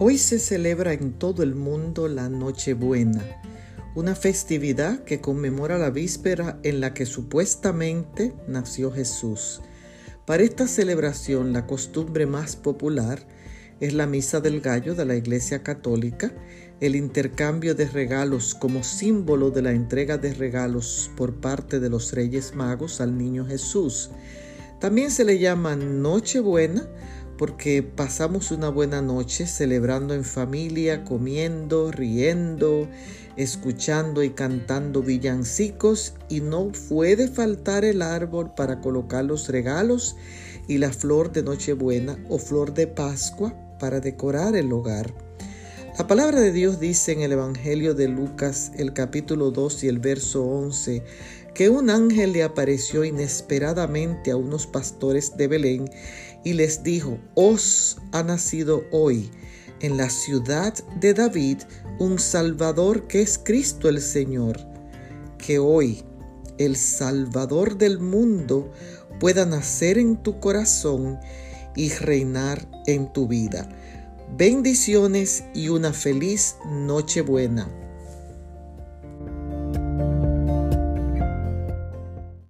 Hoy se celebra en todo el mundo la Nochebuena, una festividad que conmemora la víspera en la que supuestamente nació Jesús. Para esta celebración la costumbre más popular es la Misa del Gallo de la Iglesia Católica, el intercambio de regalos como símbolo de la entrega de regalos por parte de los Reyes Magos al Niño Jesús. También se le llama Nochebuena porque pasamos una buena noche celebrando en familia, comiendo, riendo, escuchando y cantando villancicos y no puede faltar el árbol para colocar los regalos y la flor de Nochebuena o flor de Pascua para decorar el hogar. La palabra de Dios dice en el Evangelio de Lucas, el capítulo 2 y el verso 11, que un ángel le apareció inesperadamente a unos pastores de Belén y les dijo, os ha nacido hoy en la ciudad de David un Salvador que es Cristo el Señor, que hoy el Salvador del mundo pueda nacer en tu corazón y reinar en tu vida. Bendiciones y una feliz Nochebuena.